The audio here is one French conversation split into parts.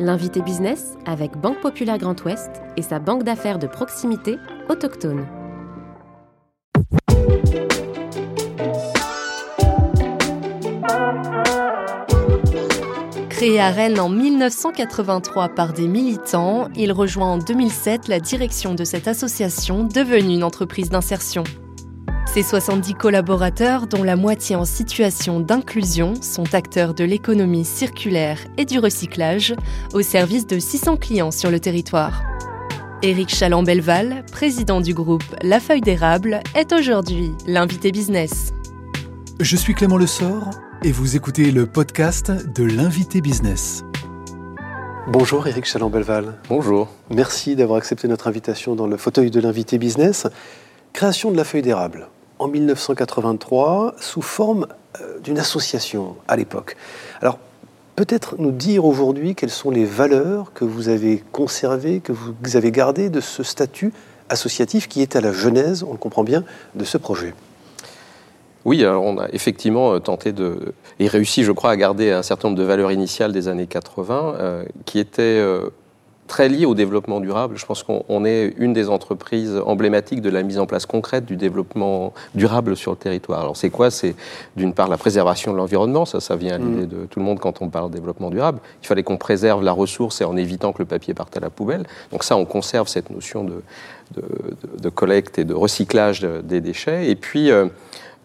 L'invité business avec Banque Populaire Grand Ouest et sa banque d'affaires de proximité autochtone. Créé à Rennes en 1983 par des militants, il rejoint en 2007 la direction de cette association devenue une entreprise d'insertion. Ses 70 collaborateurs, dont la moitié en situation d'inclusion, sont acteurs de l'économie circulaire et du recyclage au service de 600 clients sur le territoire. Éric Chaland-Belval, président du groupe La Feuille d'érable, est aujourd'hui l'invité business. Je suis Clément Lessort et vous écoutez le podcast de l'invité business. Bonjour Éric Chaland-Belval. Bonjour. Merci d'avoir accepté notre invitation dans le fauteuil de l'invité business. Création de la feuille d'érable en 1983 sous forme euh, d'une association à l'époque. Alors, peut-être nous dire aujourd'hui quelles sont les valeurs que vous avez conservées, que vous avez gardées de ce statut associatif qui est à la genèse, on le comprend bien, de ce projet. Oui, alors on a effectivement euh, tenté de, et réussi, je crois, à garder un certain nombre de valeurs initiales des années 80, euh, qui étaient très lié au développement durable. Je pense qu'on est une des entreprises emblématiques de la mise en place concrète du développement durable sur le territoire. Alors c'est quoi? C'est d'une part la préservation de l'environnement, ça, ça vient à l'idée mm. de tout le monde quand on parle de développement durable. Il fallait qu'on préserve la ressource et en évitant que le papier parte à la poubelle. Donc ça, on conserve cette notion de, de, collecte et de recyclage des déchets. Et puis, euh,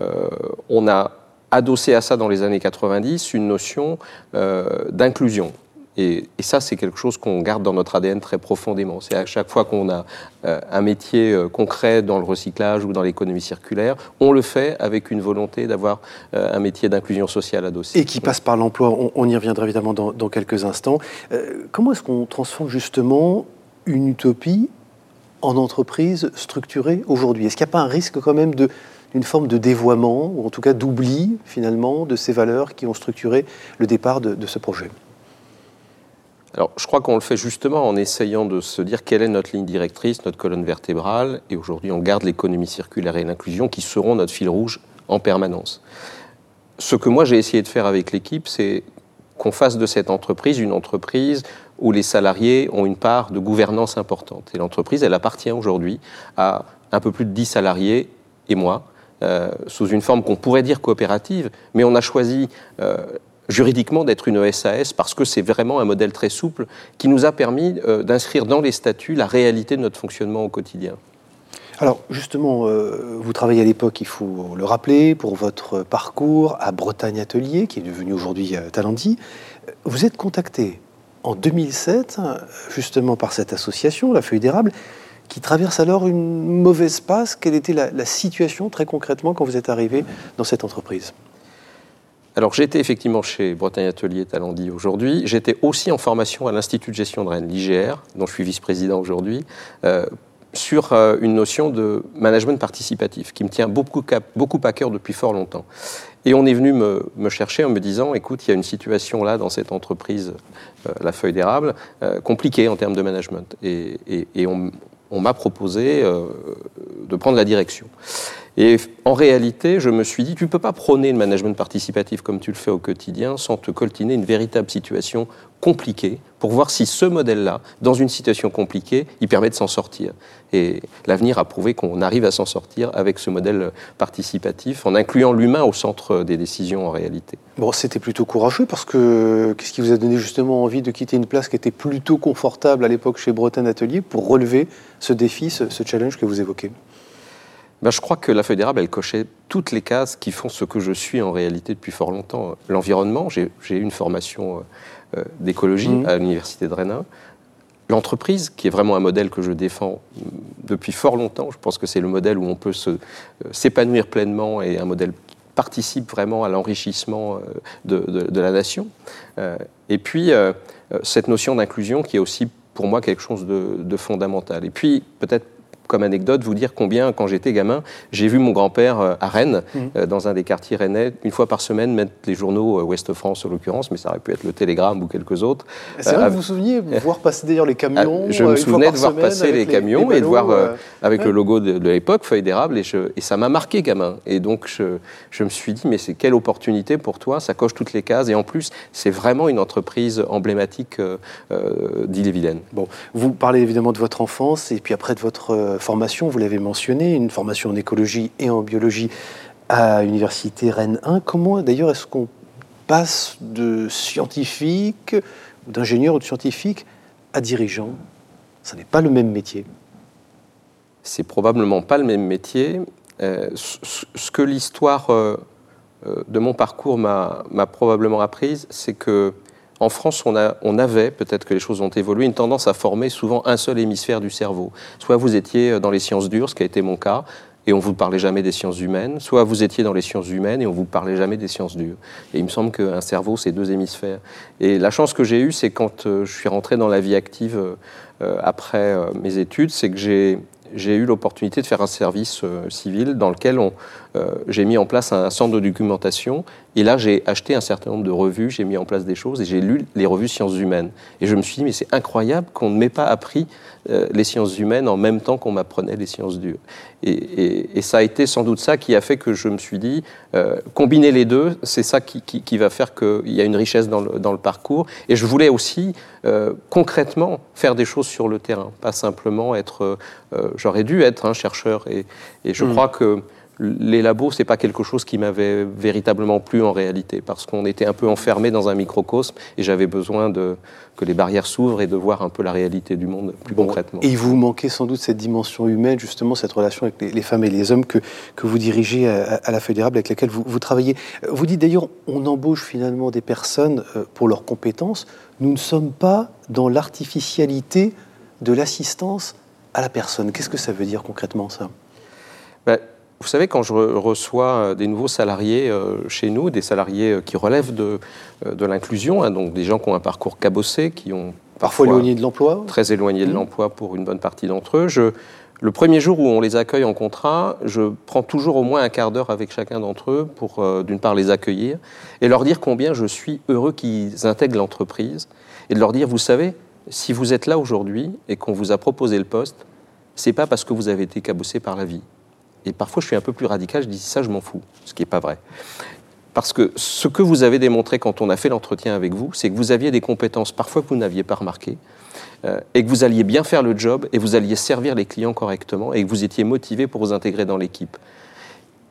euh, on a adossé à ça dans les années 90 une notion euh, d'inclusion. Et, ça, c'est quelque chose qu'on garde dans notre ADN très profondément. C'est à chaque fois qu'on a euh, un métier euh, concret dans le recyclage ou dans l'économie circulaire, on le fait avec une volonté d'avoir euh, un métier d'inclusion sociale adossé. Et qui passe par l'emploi. On, y reviendra évidemment dans, quelques instants. comment est-ce qu'on transforme justement une utopie en entreprise structurée aujourd'hui? Est-ce qu'il n'y a pas un risque quand même de d'une forme de dévoiement, ou en tout cas d'oubli finalement de ces valeurs qui ont structuré le départ de ce projet? Alors, je crois qu'on le fait justement en essayant de se dire quelle est notre ligne directrice, notre colonne vertébrale, et aujourd'hui on garde l'économie circulaire et l'inclusion qui seront notre fil rouge en permanence. Ce que moi j'ai essayé de faire avec l'équipe, c'est qu'on fasse de cette entreprise une entreprise où les salariés ont une part de gouvernance importante. Et l'entreprise, elle appartient aujourd'hui à un peu plus de 10 salariés et moi, euh, sous une forme qu'on pourrait dire coopérative, mais on a choisi euh, juridiquement d'être une SAS parce que c'est vraiment un modèle très souple qui nous a permis euh, d'inscrire dans les statuts la réalité de notre fonctionnement au quotidien. Alors justement, euh, vous travaillez à l'époque, il faut le rappeler, pour votre parcours à Bretagne Atelier, qui est devenu aujourd'hui euh, Talenti. Vous êtes contacté en 2007, justement par cette association, la Feuille d'érable, qui traverse alors une mauvaise passe. Quelle était la situation très concrètement quand vous êtes arrivé dans cette entreprise? Alors j'étais effectivement chez Bretagne Atelier Talandi aujourd'hui. J'étais aussi en formation à l'Institut de gestion de Rennes, l'IGR, dont je suis vice-président aujourd'hui, euh, sur euh, une notion de management participatif qui me tient beaucoup, à cœur depuis fort longtemps. Et on est venu me, chercher en me disant, écoute, il y a une situation là dans cette entreprise, euh, la feuille d'érable, compliquée en termes de management. Et, on m'a proposé de prendre la direction. Et en réalité, je me suis dit, tu ne peux pas prôner le management participatif comme tu le fais au quotidien sans te coltiner une véritable situation compliquée pour voir si ce modèle-là, dans une situation compliquée, il permet de s'en sortir. Et l'avenir a prouvé qu'on arrive à s'en sortir avec ce modèle participatif en incluant l'humain au centre des décisions en réalité. Bon, c'était plutôt courageux parce que qu'est-ce qui vous a donné justement envie de quitter une place qui était plutôt confortable à l'époque chez Bretagne Atelier pour relever ce défi, ce challenge que vous évoquez? Ben, je crois que la feuille d'érable, elle cochait toutes les cases qui font ce que je suis en réalité depuis fort longtemps. L'environnement, j'ai eu une formation euh, euh, d'écologie mmh. à l'Université de Rennes. L'entreprise, qui est vraiment un modèle que je défends depuis fort longtemps, je pense que c'est le modèle où on peut euh, s'épanouir pleinement et un modèle qui participe vraiment à l'enrichissement de, de, la nation. et puis, cette notion d'inclusion qui est aussi pour moi quelque chose de, de fondamental. Et puis, peut-être comme anecdote, vous dire combien, quand j'étais gamin, j'ai vu mon grand-père euh, à Rennes, mmh. euh, dans un des quartiers rennais, une fois par semaine, mettre les journaux Ouest France en l'occurrence, mais ça aurait pu être le Télégramme ou quelques autres. C'est vrai, vous vous souveniez, voir passer d'ailleurs les camions ah, Je me souvenais de voir passer les camions et de voir, avec le logo de, l'époque, Feuille d'érable, et, et, ça m'a marqué gamin. Et donc, je, je me suis dit, mais c'est quelle opportunité pour toi, ça coche toutes les cases, et en plus, c'est vraiment une entreprise emblématique d'Ille-et-Vilaine. Bon, vous parlez évidemment de votre enfance, et puis après de votre formation, vous l'avez mentionné, une formation en écologie et en biologie à l'université Rennes 1. Comment d'ailleurs est-ce qu'on passe de scientifique, d'ingénieur ou de scientifique à dirigeant? Ce n'est pas le même métier. C'est probablement pas le même métier. Euh, ce que l'histoire euh, euh, de mon parcours m'a probablement apprise, c'est que en France, on, avait, peut-être que les choses ont évolué, une tendance à former souvent un seul hémisphère du cerveau. Soit vous étiez dans les sciences dures, ce qui a été mon cas, et on ne vous parlait jamais des sciences humaines, soit vous étiez dans les sciences humaines et on ne vous parlait jamais des sciences dures. Et il me semble qu'un cerveau, c'est deux hémisphères. Et la chance que j'ai eue, c'est quand euh, je suis rentré dans la vie active euh, après euh, mes études, c'est que j'ai j'ai eu l'opportunité de faire un service civil dans lequel j'ai mis en place un centre de documentation et là, j'ai acheté un certain nombre de revues, j'ai mis en place des choses et j'ai lu les revues sciences humaines. Et je me suis dit, mais c'est incroyable qu'on ne m'ait pas appris euh, les sciences humaines en même temps qu'on m'apprenait les sciences dures. Et, ça a été sans doute ça qui a fait que je me suis dit, euh, combiner les deux, c'est ça qui, va faire qu'il y a une richesse dans le, parcours. Et je voulais aussi euh, concrètement faire des choses sur le terrain, pas simplement être, j'aurais dû être un chercheur. Et, je mmh. crois que les labos, c'est pas quelque chose qui m'avait véritablement plu en réalité, parce qu'on était un peu enfermé dans un microcosme et j'avais besoin de, que les barrières s'ouvrent et de voir un peu la réalité du monde plus concrètement. Et il vous manquait sans doute cette dimension humaine, justement, cette relation avec les, femmes et les hommes que, que vous dirigez à, la Fédérable, avec laquelle vous, vous travaillez. Vous dites d'ailleurs, on embauche finalement des personnes euh, pour leurs compétences. Nous ne sommes pas dans l'artificialité de l'assistance à la personne. Qu'est-ce que ça veut dire concrètement, ça? Ben, vous savez, quand je reçois euh, des nouveaux salariés euh, chez nous, des salariés euh, qui relèvent de, de l'inclusion, hein, donc des gens qui ont un parcours cabossé, qui ont parfois, éloignés de l'emploi, très éloignés de mmh. l'emploi pour une bonne partie d'entre eux, je, le premier jour où on les accueille en contrat, je prends toujours au moins un quart d'heure avec chacun d'entre eux pour, d'une part, les accueillir et leur dire combien je suis heureux qu'ils intègrent l'entreprise et de leur dire, vous savez, si vous êtes là aujourd'hui et qu'on vous a proposé le poste, c'est pas parce que vous avez été cabossé par la vie. Et parfois, je suis un peu plus radical, je dis ça, je m'en fous, ce qui n'est pas vrai. Parce que ce que vous avez démontré quand on a fait l'entretien avec vous, c'est que vous aviez des compétences parfois que vous n'aviez pas remarquées, euh, et que vous alliez bien faire le job, et vous alliez servir les clients correctement, et que vous étiez motivé pour vous intégrer dans l'équipe.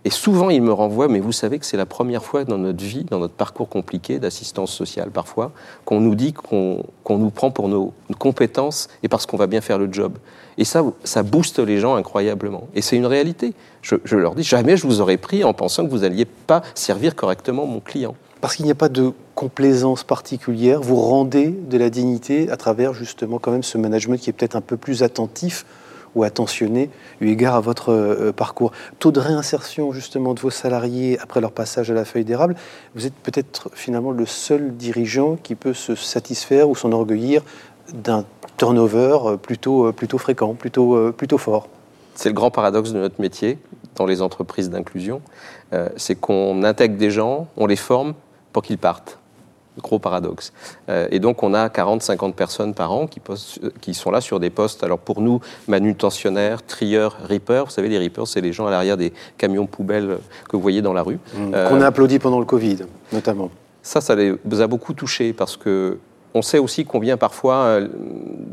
Et souvent, il me renvoie, mais vous savez que c'est la première fois dans notre vie, dans notre parcours compliqué d'assistance sociale parfois, qu'on nous dit qu'on nous prend pour nos compétences et parce qu'on va bien faire le job. Et ça, ça booste les gens incroyablement. Et c'est une réalité. Je, je, leur dis, jamais je vous aurais pris en pensant que vous n'alliez pas servir correctement mon client. Parce qu'il n'y a pas de complaisance particulière, vous rendez de la dignité à travers justement quand même ce management qui est peut-être un peu plus attentif ou attentionné eu égard à votre euh, parcours. Taux de réinsertion justement de vos salariés après leur passage à la feuille d'érable, vous êtes peut-être finalement le seul dirigeant qui peut se satisfaire ou s'enorgueillir d'un turnover euh, plutôt, euh, plutôt fréquent, plutôt, plutôt fort. C'est le grand paradoxe de notre métier dans les entreprises d'inclusion, c'est qu'on intègre des gens, on les forme pour qu'ils partent gros paradoxe. Euh, et donc on a 40-50 personnes par an qui, euh, qui, sont là sur des postes, alors pour nous, manutentionnaires, trieurs, rippers. Vous savez, les rippers, c'est les gens à l'arrière des camions poubelles que vous voyez dans la rue. Mmh. Qu'on a applaudi pendant le Covid, notamment. Ça, ça les a beaucoup touchés parce que on sait aussi combien parfois, euh,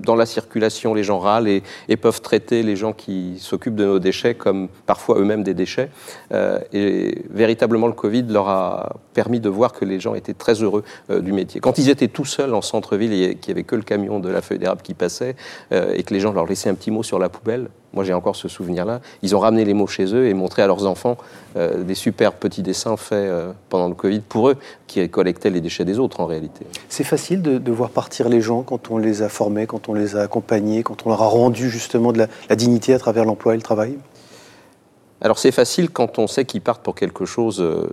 dans la circulation, les gens râlent et, peuvent traiter les gens qui s'occupent de nos déchets comme parfois eux-mêmes des déchets. Euh, et véritablement, le Covid leur a permis de voir que les gens étaient très heureux euh, du métier. Quand ils étaient tout seuls en centre-ville et qu'il n'y avait que le camion de la feuille d'érable qui passait et que les gens leur laissaient un petit mot sur la poubelle, moi, j'ai encore ce souvenir-là. Ils ont ramené les mots chez eux et montré à leurs enfants euh, des super petits dessins faits euh, pendant le Covid pour eux, qui collectaient les déchets des autres en réalité. C'est facile de, voir partir les gens quand on les a formés, quand on les a accompagnés, quand on leur a rendu justement de la, dignité à travers l'emploi et le travail? Alors c'est facile quand on sait qu'ils partent pour quelque chose euh,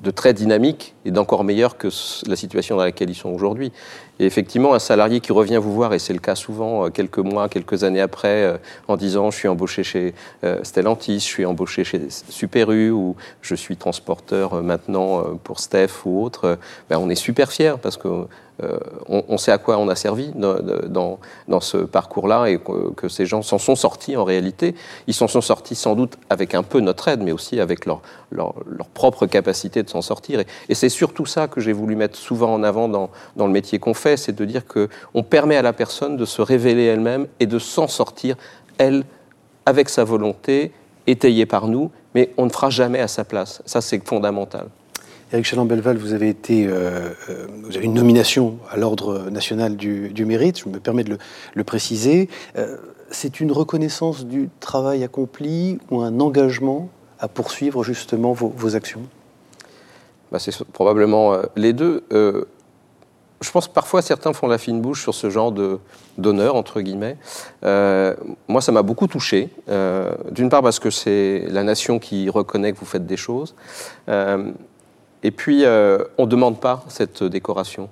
de très dynamique et d'encore meilleur que la situation dans laquelle ils sont aujourd'hui. Et effectivement, un salarié qui revient vous voir, et c'est le cas souvent euh, quelques mois, quelques années après, en disant je suis embauché chez Stellantis, je suis embauché chez Super U, ou je suis transporteur maintenant pour Steph ou autre, ben on est super fiers parce que euh, sait à quoi on a servi dans, ce parcours-là et que, ces gens s'en sont sortis en réalité. Ils s'en sont sortis sans doute avec un peu notre aide, mais aussi avec leur, propre capacité de s'en sortir. Et, c'est surtout ça que j'ai voulu mettre souvent en avant dans, le métier qu'on fait, c'est de dire qu'on permet à la personne de se révéler elle-même et de s'en sortir, elle, avec sa volonté, étayée par nous, mais on ne fera jamais à sa place. Ça, c'est fondamental. Eric Chaland-Belval, vous avez été, euh, euh, vous avez une nomination à l'Ordre national du, mérite, je me permets de le, préciser. Euh, c'est une reconnaissance du travail accompli ou un engagement à poursuivre justement vos, actions? Bah, C'est probablement les deux. Je pense que parfois certains font la fine bouche sur ce genre d'honneur, entre guillemets. moi, ça m'a beaucoup touché. D'une part parce que c'est la nation qui reconnaît que vous faites des choses. Et puis, euh, on ne demande pas cette décoration.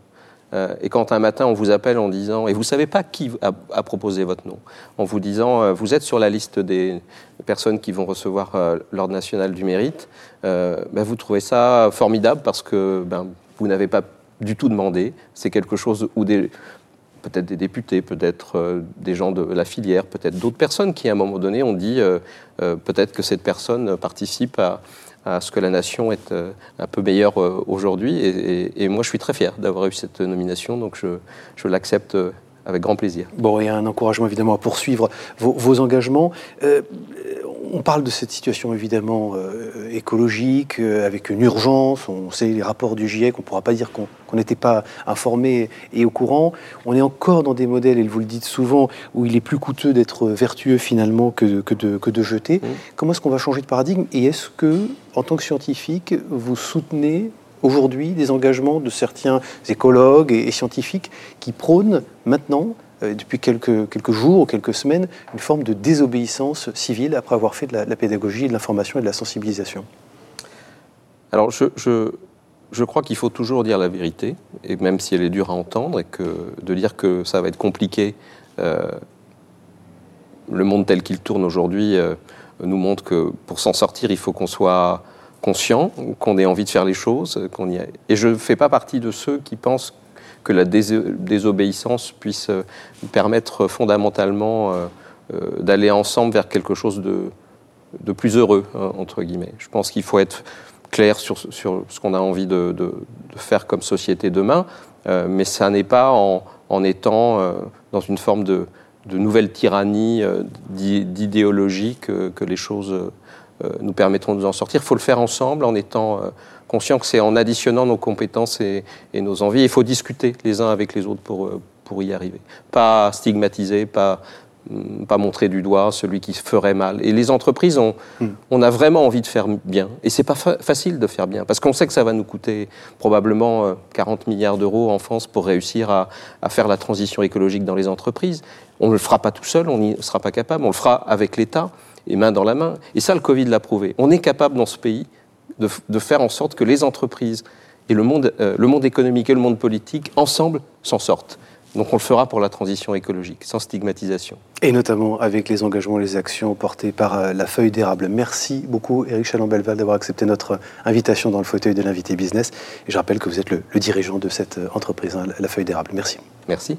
Euh, et quand un matin, on vous appelle en disant, et vous savez pas qui a, proposé votre nom, en vous disant, euh, vous êtes sur la liste des personnes qui vont recevoir l'Ordre national du mérite, ben, vous trouvez ça formidable parce que ben, vous n'avez pas du tout demandé. C'est quelque chose où peut-être des députés, peut-être des gens de la filière, peut-être d'autres personnes qui, à un moment donné, ont dit peut-être que cette personne participe à, ce que la nation est euh, un peu meilleure euh, aujourd'hui. Et, moi, je suis très fier d'avoir eu cette nomination, donc je, l'accepte euh, avec grand plaisir. Bon, et un encouragement évidemment à poursuivre vos, engagements. On parle de cette situation évidemment écologique, avec une urgence. On sait les rapports du GIEC, on ne pourra pas dire qu'on n'était pas informé et au courant. On est encore dans des modèles, et vous le dites souvent, où il est plus coûteux d'être vertueux finalement que, que, de, que de, jeter. Mmh. Comment est-ce qu'on va changer de paradigme Et est-ce que en tant que scientifique, vous soutenez aujourd'hui des engagements de certains écologues et, scientifiques qui prônent maintenant, euh, depuis quelques, jours ou quelques semaines, une forme de désobéissance civile après avoir fait de la, pédagogie, de l'information et de la sensibilisation. Alors, je, crois qu'il faut toujours dire la vérité, et même si elle est dure à entendre, et que de dire que ça va être compliqué, euh, le monde tel qu'il tourne aujourd'hui, euh, nous montre que pour s'en sortir, il faut qu'on soit conscient, qu'on ait envie de faire les choses, qu'on y Et je ne fais pas partie de ceux qui pensent que la désobéissance puisse euh, permettre fondamentalement euh, euh, d'aller ensemble vers quelque chose de, plus heureux, hein, entre guillemets. Je pense qu'il faut être clair sur, sur ce qu'on a envie de, faire comme société demain, mais ça n'est pas en, en étant dans une forme de, tyrannies, euh, d'idéologie que, les choses nous permettront de nous en sortir. Il faut le faire ensemble en étant conscient que c'est en additionnant nos compétences et, nos envies. Il faut discuter les uns avec les autres pour, pour y arriver. Pas stigmatiser, pas, Mm, pas montrer du doigt celui qui ferait mal. Et les entreprises, on, mm. on a vraiment envie de faire bien. Et c'est pas facile de faire bien, parce qu'on sait que ça va nous coûter probablement 40 euh, milliards d'euros en France pour réussir à, faire la transition écologique dans les entreprises. On ne le fera pas tout seul, on n'y sera pas capable, on le fera avec l'État et main dans la main. Et ça, le Covid l'a prouvé. On est capable dans ce pays de, faire en sorte que les entreprises et le monde, euh, le monde économique et le monde politique, ensemble, s'en sortent. Donc on le fera pour la transition écologique, sans stigmatisation. Et notamment avec les engagements et les actions portées par euh, la feuille d'érable. Merci beaucoup Eric Chalambelval d'avoir accepté notre invitation dans le fauteuil de l'invité business. Et je rappelle que vous êtes le, dirigeant de cette euh, entreprise, hein, la feuille d'érable. Merci. Merci.